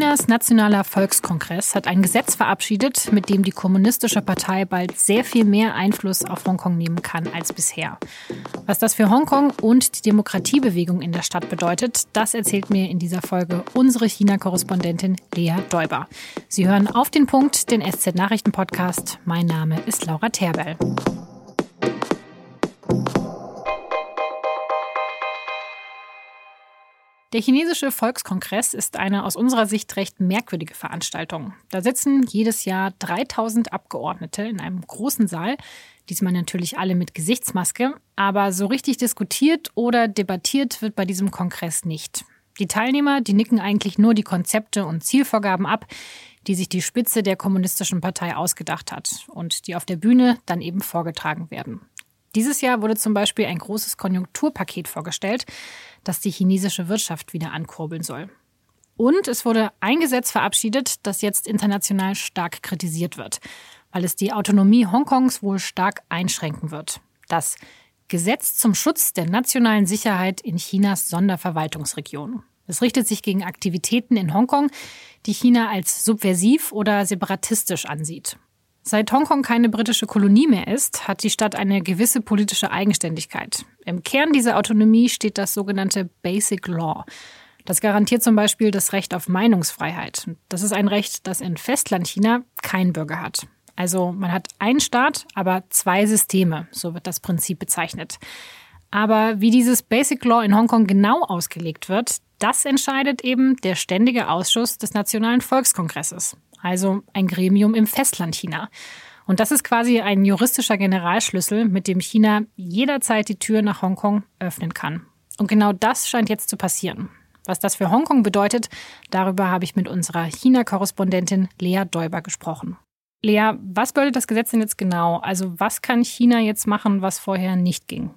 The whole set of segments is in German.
Chinas Nationaler Volkskongress hat ein Gesetz verabschiedet, mit dem die Kommunistische Partei bald sehr viel mehr Einfluss auf Hongkong nehmen kann als bisher. Was das für Hongkong und die Demokratiebewegung in der Stadt bedeutet, das erzählt mir in dieser Folge unsere China-Korrespondentin Lea Däuber. Sie hören auf den Punkt den SZ-Nachrichten-Podcast. Mein Name ist Laura Terbell. Der chinesische Volkskongress ist eine aus unserer Sicht recht merkwürdige Veranstaltung. Da sitzen jedes Jahr 3000 Abgeordnete in einem großen Saal, diesmal natürlich alle mit Gesichtsmaske, aber so richtig diskutiert oder debattiert wird bei diesem Kongress nicht. Die Teilnehmer, die nicken eigentlich nur die Konzepte und Zielvorgaben ab, die sich die Spitze der kommunistischen Partei ausgedacht hat und die auf der Bühne dann eben vorgetragen werden. Dieses Jahr wurde zum Beispiel ein großes Konjunkturpaket vorgestellt, das die chinesische Wirtschaft wieder ankurbeln soll. Und es wurde ein Gesetz verabschiedet, das jetzt international stark kritisiert wird, weil es die Autonomie Hongkongs wohl stark einschränken wird. Das Gesetz zum Schutz der nationalen Sicherheit in Chinas Sonderverwaltungsregion. Es richtet sich gegen Aktivitäten in Hongkong, die China als subversiv oder separatistisch ansieht. Seit Hongkong keine britische Kolonie mehr ist, hat die Stadt eine gewisse politische Eigenständigkeit. Im Kern dieser Autonomie steht das sogenannte Basic Law. Das garantiert zum Beispiel das Recht auf Meinungsfreiheit. Das ist ein Recht, das in Festlandchina kein Bürger hat. Also man hat einen Staat, aber zwei Systeme, so wird das Prinzip bezeichnet. Aber wie dieses Basic Law in Hongkong genau ausgelegt wird, das entscheidet eben der Ständige Ausschuss des Nationalen Volkskongresses also ein Gremium im Festland China. Und das ist quasi ein juristischer Generalschlüssel, mit dem China jederzeit die Tür nach Hongkong öffnen kann. Und genau das scheint jetzt zu passieren. Was das für Hongkong bedeutet, darüber habe ich mit unserer China-Korrespondentin Lea Däuber gesprochen. Lea, was bedeutet das Gesetz denn jetzt genau? Also was kann China jetzt machen, was vorher nicht ging?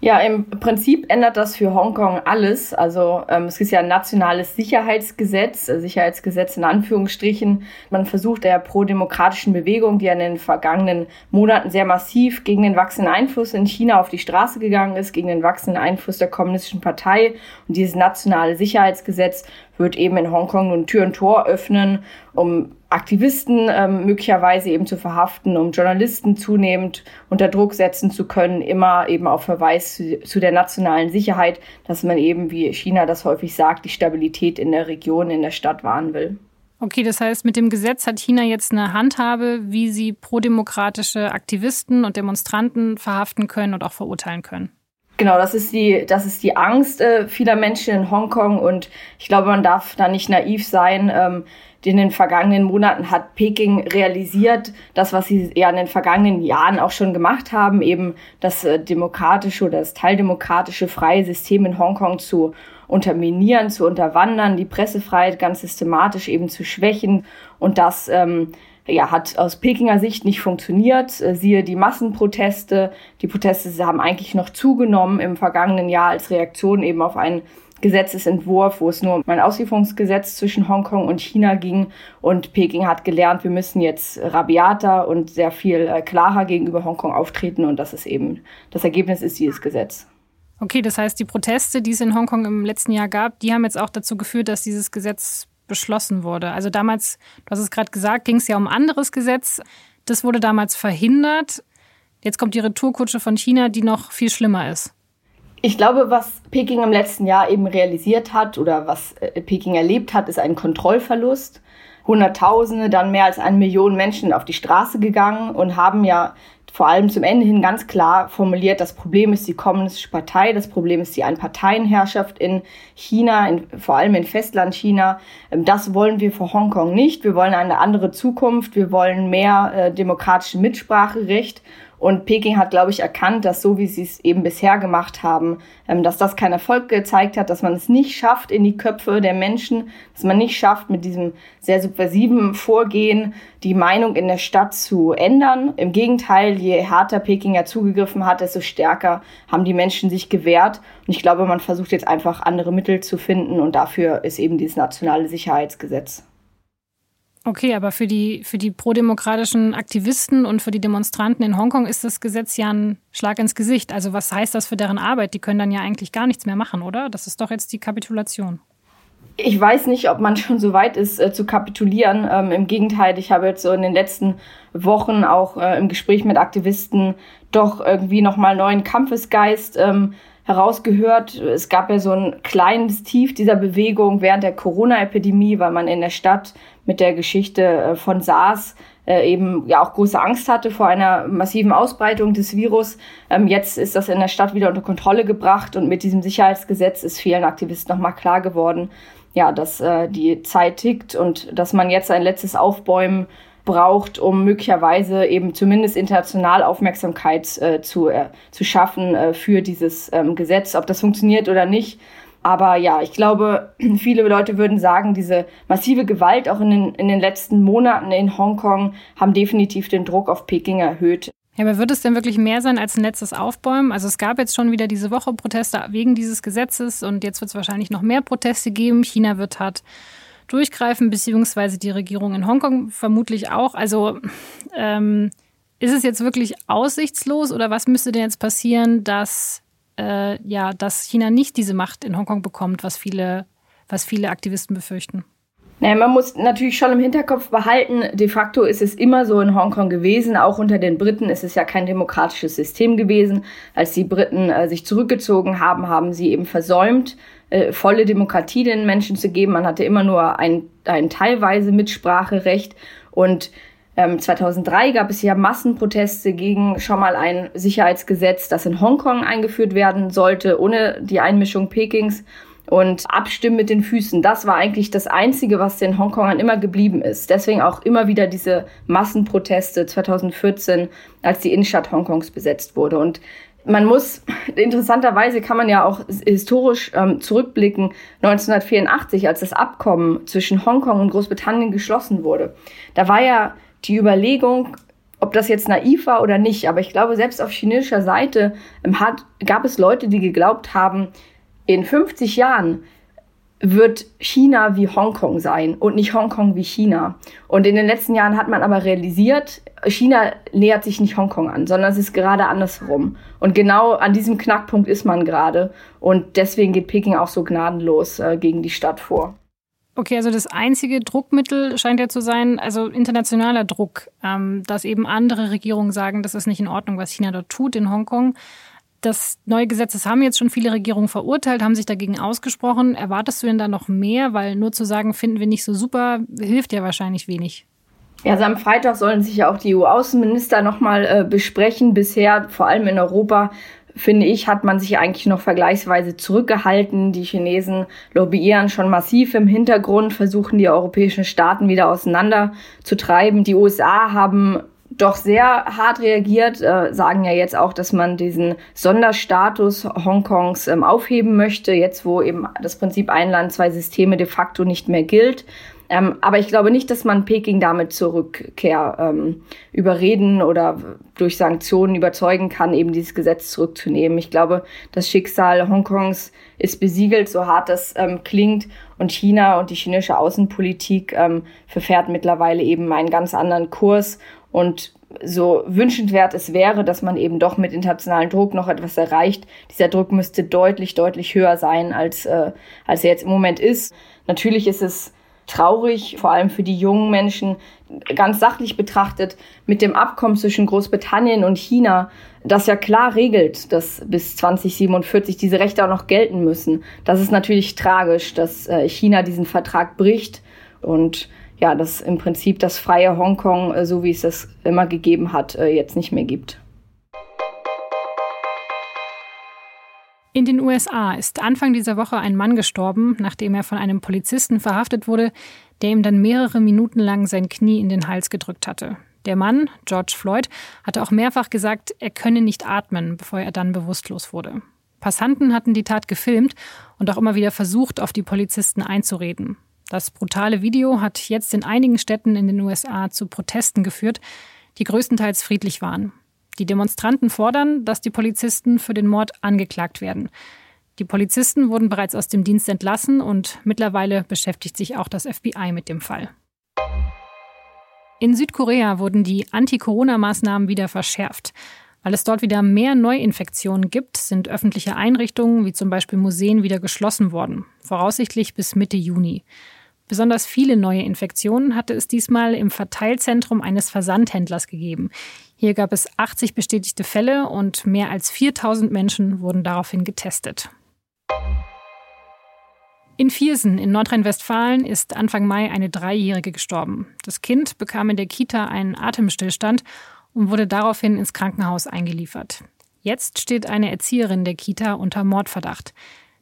Ja, im Prinzip ändert das für Hongkong alles. Also ähm, es ist ja ein nationales Sicherheitsgesetz, äh, Sicherheitsgesetz in Anführungsstrichen. Man versucht der pro-demokratischen Bewegung, die ja in den vergangenen Monaten sehr massiv gegen den wachsenden Einfluss in China auf die Straße gegangen ist, gegen den wachsenden Einfluss der kommunistischen Partei. Und dieses nationale Sicherheitsgesetz wird eben in Hongkong nun Tür und Tor öffnen, um Aktivisten ähm, möglicherweise eben zu verhaften, um Journalisten zunehmend unter Druck setzen zu können, immer eben auf Verweis zu, zu, der nationalen Sicherheit, dass man eben, wie China das häufig sagt, die Stabilität in der Region, in der Stadt wahren will. Okay, das heißt, mit dem Gesetz hat China jetzt eine Handhabe, wie sie prodemokratische Aktivisten und Demonstranten verhaften können und auch verurteilen können. Genau, das ist die, das ist die Angst äh, vieler Menschen in Hongkong und ich glaube, man darf da nicht naiv sein. Ähm, in den vergangenen Monaten hat Peking realisiert, das, was sie ja in den vergangenen Jahren auch schon gemacht haben, eben das äh, demokratische oder das teildemokratische freie System in Hongkong zu unterminieren, zu unterwandern, die Pressefreiheit ganz systematisch eben zu schwächen und das ähm, ja, hat aus Pekinger Sicht nicht funktioniert. Äh, siehe die Massenproteste. Die Proteste haben eigentlich noch zugenommen im vergangenen Jahr als Reaktion eben auf einen Gesetzesentwurf, wo es nur um ein Auslieferungsgesetz zwischen Hongkong und China ging. Und Peking hat gelernt, wir müssen jetzt rabiater und sehr viel äh, klarer gegenüber Hongkong auftreten. Und das ist eben, das Ergebnis ist dieses Gesetz. Okay, das heißt, die Proteste, die es in Hongkong im letzten Jahr gab, die haben jetzt auch dazu geführt, dass dieses Gesetz beschlossen wurde. Also damals, du hast es gerade gesagt, ging es ja um ein anderes Gesetz. Das wurde damals verhindert. Jetzt kommt die Retourkutsche von China, die noch viel schlimmer ist. Ich glaube, was Peking im letzten Jahr eben realisiert hat oder was äh, Peking erlebt hat, ist ein Kontrollverlust. Hunderttausende, dann mehr als eine Million Menschen auf die Straße gegangen und haben ja vor allem zum Ende hin ganz klar formuliert, das Problem ist die Kommunistische Partei, das Problem ist die Einparteienherrschaft in China, in, vor allem in Festlandchina. Ähm, das wollen wir für Hongkong nicht. Wir wollen eine andere Zukunft, wir wollen mehr äh, demokratisches Mitspracherecht und Peking hat, glaube ich, erkannt, dass so wie sie es eben bisher gemacht haben, ähm, dass das keinen Erfolg gezeigt hat, dass man es nicht schafft in die Köpfe der Menschen, dass man nicht schafft, mit diesem sehr subversiven Vorgehen die Meinung in der Stadt zu ändern. Im Gegenteil, je härter Peking ja zugegriffen hat, desto stärker haben die Menschen sich gewehrt. Und ich glaube, man versucht jetzt einfach andere Mittel zu finden und dafür ist eben dieses nationale Sicherheitsgesetz. Okay, aber für die, für die prodemokratischen Aktivisten und für die Demonstranten in Hongkong ist das Gesetz ja ein Schlag ins Gesicht. Also was heißt das für deren Arbeit? Die können dann ja eigentlich gar nichts mehr machen, oder? Das ist doch jetzt die Kapitulation. Ich weiß nicht, ob man schon so weit ist, äh, zu kapitulieren. Ähm, Im Gegenteil, ich habe jetzt so in den letzten Wochen auch äh, im Gespräch mit Aktivisten doch irgendwie nochmal neuen Kampfesgeist ähm, herausgehört. Es gab ja so ein kleines Tief dieser Bewegung während der Corona-Epidemie, weil man in der Stadt mit der Geschichte äh, von SARS äh, eben ja auch große Angst hatte vor einer massiven Ausbreitung des Virus. Ähm, jetzt ist das in der Stadt wieder unter Kontrolle gebracht und mit diesem Sicherheitsgesetz ist vielen Aktivisten nochmal klar geworden, ja, dass äh, die Zeit tickt und dass man jetzt ein letztes Aufbäumen braucht, um möglicherweise eben zumindest international Aufmerksamkeit äh, zu, äh, zu schaffen äh, für dieses ähm, Gesetz. Ob das funktioniert oder nicht. Aber ja, ich glaube, viele Leute würden sagen, diese massive Gewalt auch in den, in den letzten Monaten in Hongkong haben definitiv den Druck auf Peking erhöht. Ja, aber wird es denn wirklich mehr sein als ein letztes Aufbäumen? Also es gab jetzt schon wieder diese Woche Proteste wegen dieses Gesetzes und jetzt wird es wahrscheinlich noch mehr Proteste geben. China wird hart durchgreifen, beziehungsweise die Regierung in Hongkong vermutlich auch. Also ähm, ist es jetzt wirklich aussichtslos oder was müsste denn jetzt passieren, dass, äh, ja, dass China nicht diese Macht in Hongkong bekommt, was viele, was viele Aktivisten befürchten? Naja, man muss natürlich schon im Hinterkopf behalten, de facto ist es immer so in Hongkong gewesen. Auch unter den Briten ist es ja kein demokratisches System gewesen. Als die Briten äh, sich zurückgezogen haben, haben sie eben versäumt, äh, volle Demokratie den Menschen zu geben. Man hatte immer nur ein, ein teilweise Mitspracherecht und ähm, 2003 gab es ja Massenproteste gegen schon mal ein Sicherheitsgesetz, das in Hongkong eingeführt werden sollte, ohne die Einmischung Pekings und abstimmen mit den Füßen. Das war eigentlich das Einzige, was den Hongkongern immer geblieben ist. Deswegen auch immer wieder diese Massenproteste 2014, als die Innenstadt Hongkongs besetzt wurde. Und man muss, interessanterweise kann man ja auch historisch ähm, zurückblicken, 1984, als das Abkommen zwischen Hongkong und Großbritannien geschlossen wurde. Da war ja die Überlegung, ob das jetzt naiv war oder nicht, aber ich glaube, selbst auf chinesischer Seite ähm, hat, gab es Leute, die geglaubt haben, in 50 Jahren wird China wie Hongkong sein und nicht Hongkong wie China. Und in den letzten Jahren hat man aber realisiert, China nähert sich nicht Hongkong an, sondern es ist gerade andersrum. Und genau an diesem Knackpunkt ist man gerade. Und deswegen geht Peking auch so gnadenlos äh, gegen die Stadt vor. Okay, also das einzige Druckmittel scheint ja zu sein, also internationaler Druck, ähm, dass eben andere Regierungen sagen, das ist nicht in Ordnung, was China dort tut in Hongkong. Das neue Gesetz, das haben jetzt schon viele Regierungen verurteilt, haben sich dagegen ausgesprochen. Erwartest du denn da noch mehr? Weil nur zu sagen, finden wir nicht so super, hilft ja wahrscheinlich wenig. Ja, also am Freitag sollen sich ja auch die EU-Außenminister nochmal äh, besprechen. Bisher, vor allem in Europa, finde ich, hat man sich eigentlich noch vergleichsweise zurückgehalten. Die Chinesen lobbyieren schon massiv im Hintergrund, versuchen die europäischen Staaten wieder auseinander zu treiben. Die USA haben doch sehr hart reagiert, äh, sagen ja jetzt auch, dass man diesen Sonderstatus Hongkongs ähm, aufheben möchte, jetzt wo eben das Prinzip ein Land, zwei Systeme de facto nicht mehr gilt. Ähm, aber ich glaube nicht, dass man Peking damit zur Rückkehr ähm, überreden oder durch Sanktionen überzeugen kann, eben dieses Gesetz zurückzunehmen. Ich glaube, das Schicksal Hongkongs ist besiegelt, so hart das ähm, klingt. Und China und die chinesische Außenpolitik ähm, verfährt mittlerweile eben einen ganz anderen Kurs. Und so wünschenswert es wäre, dass man eben doch mit internationalem Druck noch etwas erreicht. Dieser Druck müsste deutlich, deutlich höher sein, als, äh, als er jetzt im Moment ist. Natürlich ist es traurig, vor allem für die jungen Menschen, ganz sachlich betrachtet, mit dem Abkommen zwischen Großbritannien und China, das ja klar regelt, dass bis 2047 diese Rechte auch noch gelten müssen. Das ist natürlich tragisch, dass äh, China diesen Vertrag bricht und ja, dass im Prinzip das freie Hongkong, äh, so wie es das immer gegeben hat, äh, jetzt nicht mehr gibt. In den USA ist Anfang dieser Woche ein Mann gestorben, nachdem er von einem Polizisten verhaftet wurde, der ihm dann mehrere Minuten lang sein Knie in den Hals gedrückt hatte. Der Mann, George Floyd, hatte auch mehrfach gesagt, er könne nicht atmen, bevor er dann bewusstlos wurde. Passanten hatten die Tat gefilmt und auch immer wieder versucht, auf die Polizisten einzureden. Das brutale Video hat jetzt in einigen Städten in den USA zu Protesten geführt, die größtenteils friedlich waren. Die Demonstranten fordern, dass die Polizisten für den Mord angeklagt werden. Die Polizisten wurden bereits aus dem Dienst entlassen und mittlerweile beschäftigt sich auch das FBI mit dem Fall. In Südkorea wurden die Anti-Corona-Maßnahmen wieder verschärft. Weil es dort wieder mehr Neuinfektionen gibt, sind öffentliche Einrichtungen wie zum Beispiel Museen wieder geschlossen worden, voraussichtlich bis Mitte Juni. Besonders viele neue Infektionen hatte es diesmal im Verteilzentrum eines Versandhändlers gegeben. Hier gab es 80 bestätigte Fälle und mehr als 4000 Menschen wurden daraufhin getestet. In Viersen in Nordrhein-Westfalen ist Anfang Mai eine Dreijährige gestorben. Das Kind bekam in der Kita einen Atemstillstand und wurde daraufhin ins Krankenhaus eingeliefert. Jetzt steht eine Erzieherin der Kita unter Mordverdacht.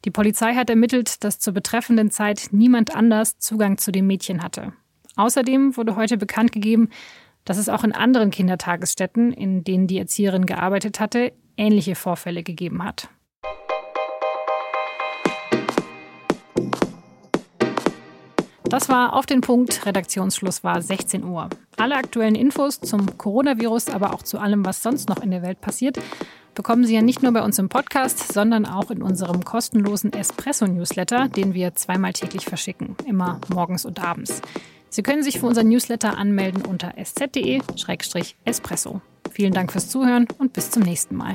Die Polizei hat ermittelt, dass zur betreffenden Zeit niemand anders Zugang zu dem Mädchen hatte. Außerdem wurde heute bekannt gegeben, dass es auch in anderen Kindertagesstätten, in denen die Erzieherin gearbeitet hatte, ähnliche Vorfälle gegeben hat. Das war auf den Punkt. Redaktionsschluss war 16 Uhr. Alle aktuellen Infos zum Coronavirus, aber auch zu allem, was sonst noch in der Welt passiert, bekommen Sie ja nicht nur bei uns im Podcast, sondern auch in unserem kostenlosen Espresso-Newsletter, den wir zweimal täglich verschicken, immer morgens und abends. Sie können sich für unseren Newsletter anmelden unter sz.de-espresso. Vielen Dank fürs Zuhören und bis zum nächsten Mal.